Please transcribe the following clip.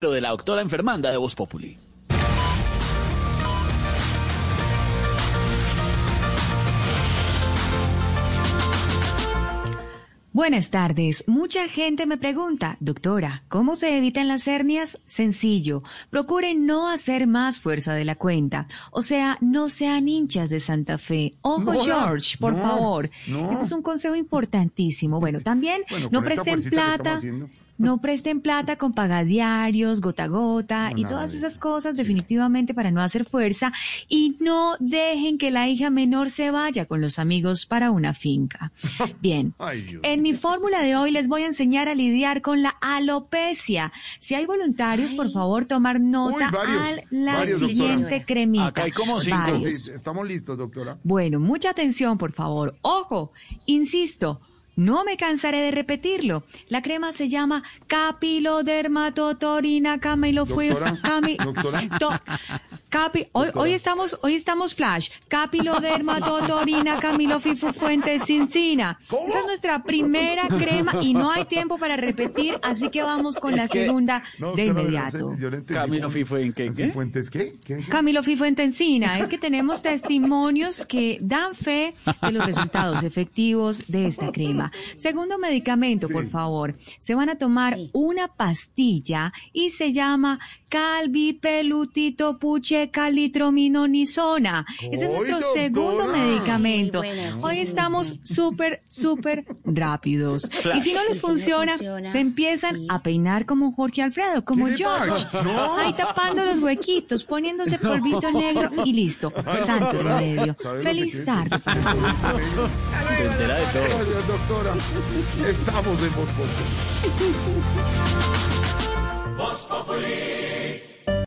de la doctora enfermanda de Voz Populi. Buenas tardes. Mucha gente me pregunta, doctora, ¿cómo se evitan las hernias? Sencillo, procuren no hacer más fuerza de la cuenta. O sea, no sean hinchas de Santa Fe. Ojo, George, por favor. Ese es un consejo importantísimo. Bueno, también no presten plata no presten plata con pagadiarios, gota a gota y todas esas cosas definitivamente para no hacer fuerza y no dejen que la hija menor se vaya con los amigos para una finca. Bien, en mi fórmula de hoy les voy a enseñar a lidiar con la alopecia. Si hay voluntarios, por favor, tomar nota a la siguiente cremita. Acá hay como cinco. estamos listos, doctora. Bueno, mucha atención, por favor. Ojo, insisto, no me cansaré de repetirlo. La crema se llama capilodermatotorina ¿Doctora? Cami, ¿Doctora? Capi, hoy, hoy estamos, hoy estamos flash. Capilodermatotorina fuentes cincina. Esa es nuestra primera crema y no hay tiempo para repetir, así que vamos con la segunda de inmediato. Camilo qué? ¿Fuentes qué? ¿Qué? Camilo Encina. Es que tenemos testimonios que dan fe de los resultados efectivos de esta crema. Segundo medicamento, por favor. Se van a tomar una pastilla y se llama calvipelutito puche calitrominonizona. Ese es nuestro segundo medicamento. Hoy estamos súper, súper rápidos. Y si no les funciona, se empiezan a peinar como Jorge Alfredo, como George. Ahí tapando los huequitos, poniéndose polvito negro y listo. Santo remedio. Feliz tarde. Gracias, doctora. Estamos en.